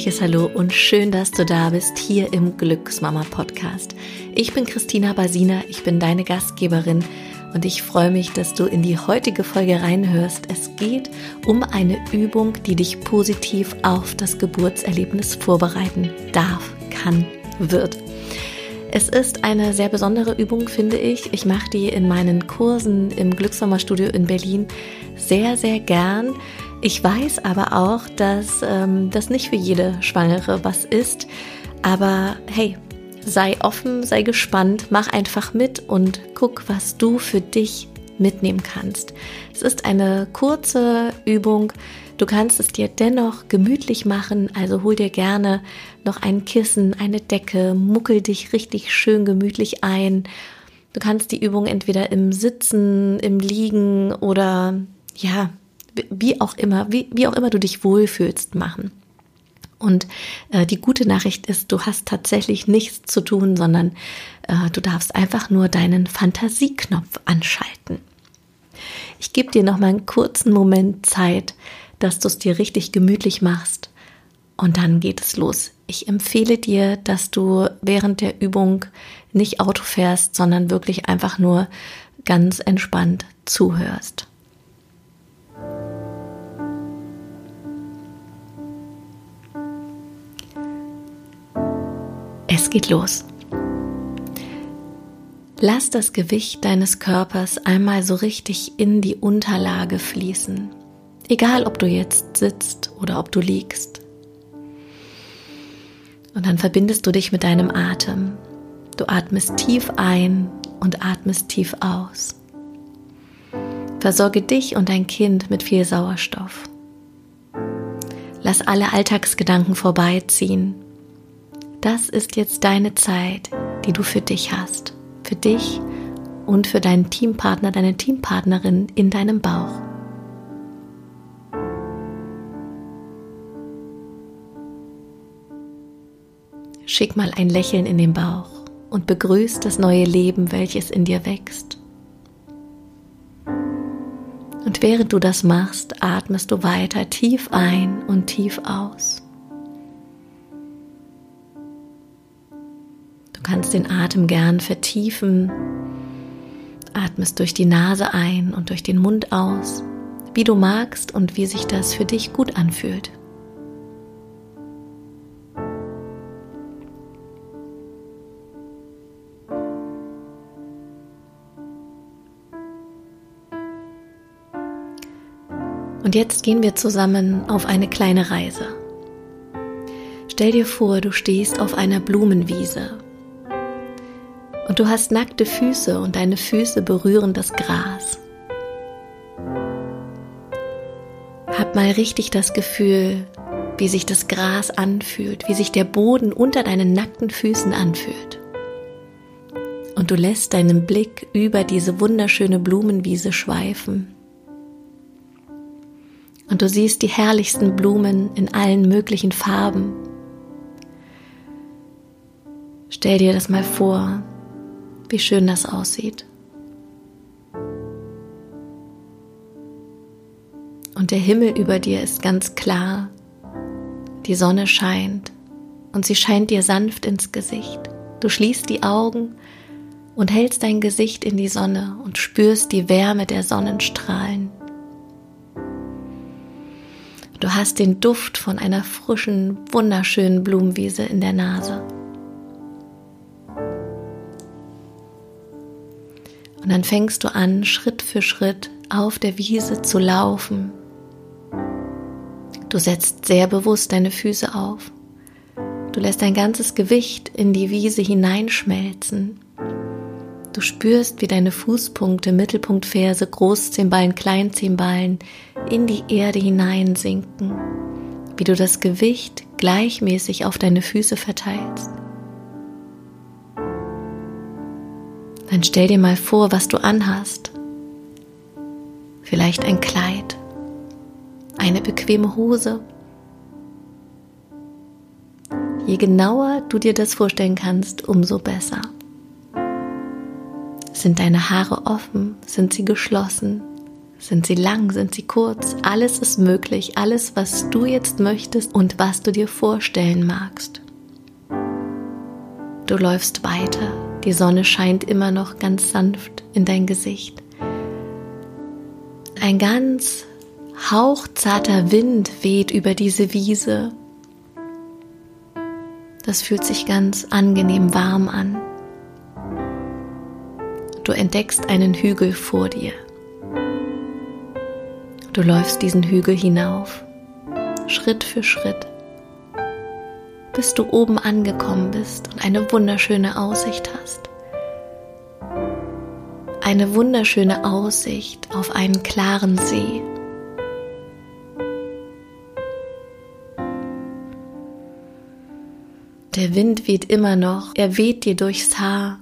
herzliches Hallo und schön, dass du da bist hier im Glücksmama Podcast. Ich bin Christina Basina, ich bin deine Gastgeberin und ich freue mich, dass du in die heutige Folge reinhörst. Es geht um eine Übung, die dich positiv auf das Geburtserlebnis vorbereiten darf, kann, wird. Es ist eine sehr besondere Übung, finde ich. Ich mache die in meinen Kursen im Glücksmama-Studio in Berlin sehr, sehr gern. Ich weiß aber auch, dass ähm, das nicht für jede Schwangere was ist. Aber hey, sei offen, sei gespannt, mach einfach mit und guck, was du für dich mitnehmen kannst. Es ist eine kurze Übung. Du kannst es dir dennoch gemütlich machen, also hol dir gerne noch ein Kissen, eine Decke, muckel dich richtig schön gemütlich ein. Du kannst die Übung entweder im Sitzen, im Liegen oder ja, wie auch immer, wie, wie auch immer du dich wohlfühlst, machen. Und äh, die gute Nachricht ist, du hast tatsächlich nichts zu tun, sondern äh, du darfst einfach nur deinen Fantasieknopf anschalten. Ich gebe dir noch mal einen kurzen Moment Zeit, dass du es dir richtig gemütlich machst und dann geht es los. Ich empfehle dir, dass du während der Übung nicht Auto fährst, sondern wirklich einfach nur ganz entspannt zuhörst. Es geht los. Lass das Gewicht deines Körpers einmal so richtig in die Unterlage fließen. Egal, ob du jetzt sitzt oder ob du liegst. Und dann verbindest du dich mit deinem Atem. Du atmest tief ein und atmest tief aus. Versorge dich und dein Kind mit viel Sauerstoff. Lass alle Alltagsgedanken vorbeiziehen das ist jetzt deine Zeit, die du für dich hast. Für dich und für deinen Teampartner, deine Teampartnerin in deinem Bauch. Schick mal ein Lächeln in den Bauch und begrüß das neue Leben, welches in dir wächst. Während du das machst, atmest du weiter tief ein und tief aus. kannst den Atem gern vertiefen. Atmest durch die Nase ein und durch den Mund aus, wie du magst und wie sich das für dich gut anfühlt. Und jetzt gehen wir zusammen auf eine kleine Reise. Stell dir vor, du stehst auf einer Blumenwiese und du hast nackte Füße und deine Füße berühren das Gras. Hab mal richtig das Gefühl, wie sich das Gras anfühlt, wie sich der Boden unter deinen nackten Füßen anfühlt. Und du lässt deinen Blick über diese wunderschöne Blumenwiese schweifen. Und du siehst die herrlichsten Blumen in allen möglichen Farben. Stell dir das mal vor, wie schön das aussieht. Und der Himmel über dir ist ganz klar, die Sonne scheint und sie scheint dir sanft ins Gesicht. Du schließt die Augen und hältst dein Gesicht in die Sonne und spürst die Wärme der Sonnenstrahlen. Du hast den Duft von einer frischen, wunderschönen Blumenwiese in der Nase. Und dann fängst du an, Schritt für Schritt auf der Wiese zu laufen. Du setzt sehr bewusst deine Füße auf. Du lässt dein ganzes Gewicht in die Wiese hineinschmelzen. Du spürst, wie deine Fußpunkte, Mittelpunktferse, Großzehenballen, Kleinzehenballen in die Erde hineinsinken, wie du das Gewicht gleichmäßig auf deine Füße verteilst. Dann stell dir mal vor, was du anhast. Vielleicht ein Kleid, eine bequeme Hose. Je genauer du dir das vorstellen kannst, umso besser. Sind deine Haare offen? Sind sie geschlossen? Sind sie lang? Sind sie kurz? Alles ist möglich. Alles, was du jetzt möchtest und was du dir vorstellen magst. Du läufst weiter. Die Sonne scheint immer noch ganz sanft in dein Gesicht. Ein ganz hauchzarter Wind weht über diese Wiese. Das fühlt sich ganz angenehm warm an. Du entdeckst einen Hügel vor dir. Du läufst diesen Hügel hinauf, Schritt für Schritt, bis du oben angekommen bist und eine wunderschöne Aussicht hast. Eine wunderschöne Aussicht auf einen klaren See. Der Wind weht immer noch, er weht dir durchs Haar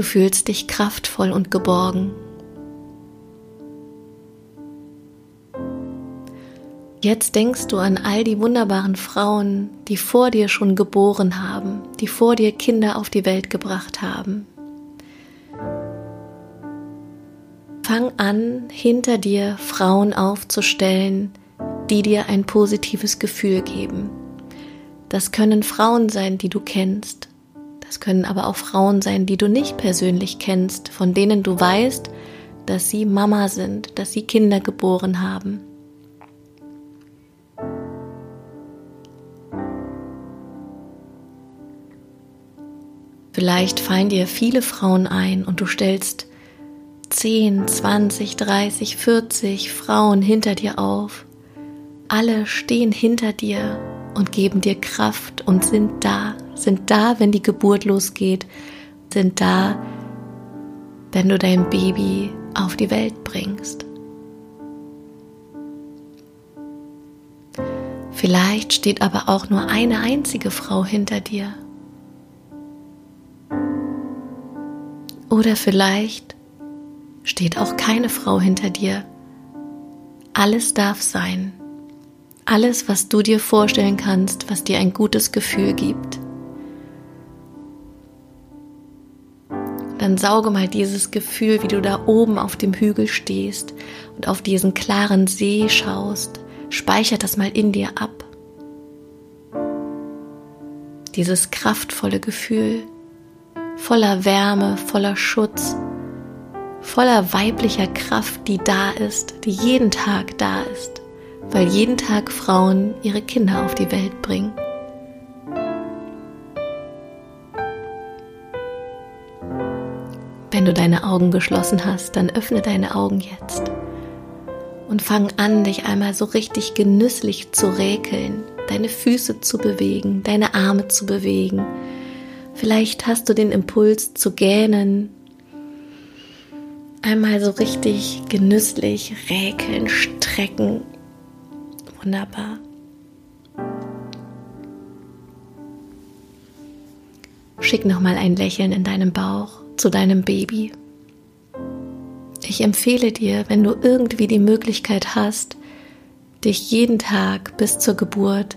Du fühlst dich kraftvoll und geborgen. Jetzt denkst du an all die wunderbaren Frauen, die vor dir schon geboren haben, die vor dir Kinder auf die Welt gebracht haben. Fang an, hinter dir Frauen aufzustellen, die dir ein positives Gefühl geben. Das können Frauen sein, die du kennst, es können aber auch Frauen sein, die du nicht persönlich kennst, von denen du weißt, dass sie Mama sind, dass sie Kinder geboren haben. Vielleicht fallen dir viele Frauen ein und du stellst 10, 20, 30, 40 Frauen hinter dir auf. Alle stehen hinter dir und geben dir Kraft und sind da, sind da, wenn die Geburt losgeht, sind da, wenn du dein Baby auf die Welt bringst. Vielleicht steht aber auch nur eine einzige Frau hinter dir. Oder vielleicht steht auch keine Frau hinter dir. Alles darf sein. Alles, was du dir vorstellen kannst, was dir ein gutes Gefühl gibt. Dann sauge mal dieses Gefühl, wie du da oben auf dem Hügel stehst und auf diesen klaren See schaust. Speicher das mal in dir ab. Dieses kraftvolle Gefühl, voller Wärme, voller Schutz, voller weiblicher Kraft, die da ist, die jeden Tag da ist weil jeden Tag Frauen ihre Kinder auf die Welt bringen. Wenn du deine Augen geschlossen hast, dann öffne deine Augen jetzt und fang an, dich einmal so richtig genüsslich zu räkeln, deine Füße zu bewegen, deine Arme zu bewegen. Vielleicht hast du den Impuls zu gähnen. Einmal so richtig genüsslich räkeln, strecken Wunderbar. Schick nochmal ein Lächeln in deinem Bauch zu deinem Baby. Ich empfehle dir, wenn du irgendwie die Möglichkeit hast, dich jeden Tag bis zur Geburt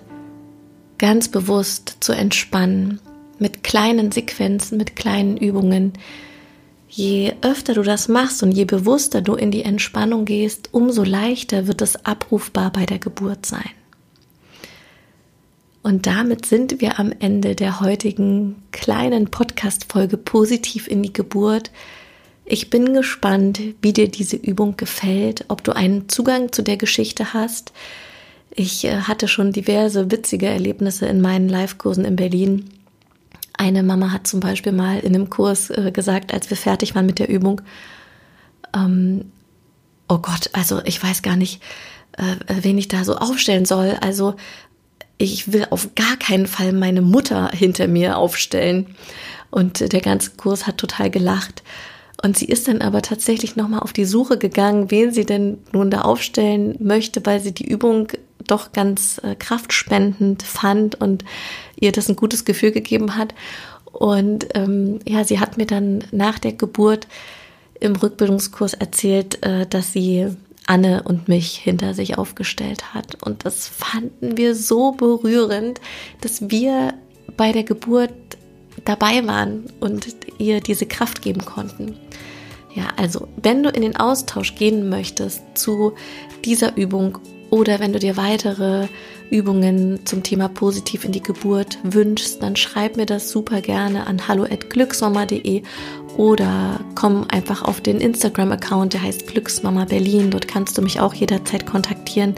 ganz bewusst zu entspannen, mit kleinen Sequenzen, mit kleinen Übungen, Je öfter du das machst und je bewusster du in die Entspannung gehst, umso leichter wird es abrufbar bei der Geburt sein. Und damit sind wir am Ende der heutigen kleinen Podcast-Folge positiv in die Geburt. Ich bin gespannt, wie dir diese Übung gefällt, ob du einen Zugang zu der Geschichte hast. Ich äh, hatte schon diverse witzige Erlebnisse in meinen Live-Kursen in Berlin eine Mama hat zum Beispiel mal in einem Kurs äh, gesagt, als wir fertig waren mit der Übung, ähm, oh Gott, also ich weiß gar nicht, äh, wen ich da so aufstellen soll. Also ich will auf gar keinen Fall meine Mutter hinter mir aufstellen. Und der ganze Kurs hat total gelacht. Und sie ist dann aber tatsächlich nochmal auf die Suche gegangen, wen sie denn nun da aufstellen möchte, weil sie die Übung doch ganz äh, kraftspendend fand und ihr das ein gutes Gefühl gegeben hat. Und ähm, ja, sie hat mir dann nach der Geburt im Rückbildungskurs erzählt, äh, dass sie Anne und mich hinter sich aufgestellt hat. Und das fanden wir so berührend, dass wir bei der Geburt dabei waren und ihr diese Kraft geben konnten. Ja, also wenn du in den Austausch gehen möchtest zu dieser Übung oder wenn du dir weitere Übungen zum Thema positiv in die Geburt wünschst, dann schreib mir das super gerne an hallo@glücksmama.de oder komm einfach auf den Instagram-Account, der heißt Glücksmama Berlin. Dort kannst du mich auch jederzeit kontaktieren.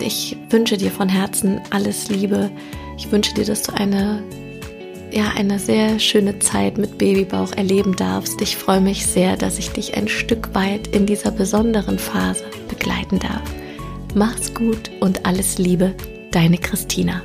Ich wünsche dir von Herzen alles Liebe. Ich wünsche dir, dass du eine ja, eine sehr schöne Zeit mit Babybauch erleben darfst. Ich freue mich sehr, dass ich dich ein Stück weit in dieser besonderen Phase begleiten darf. Mach's gut und alles Liebe, deine Christina.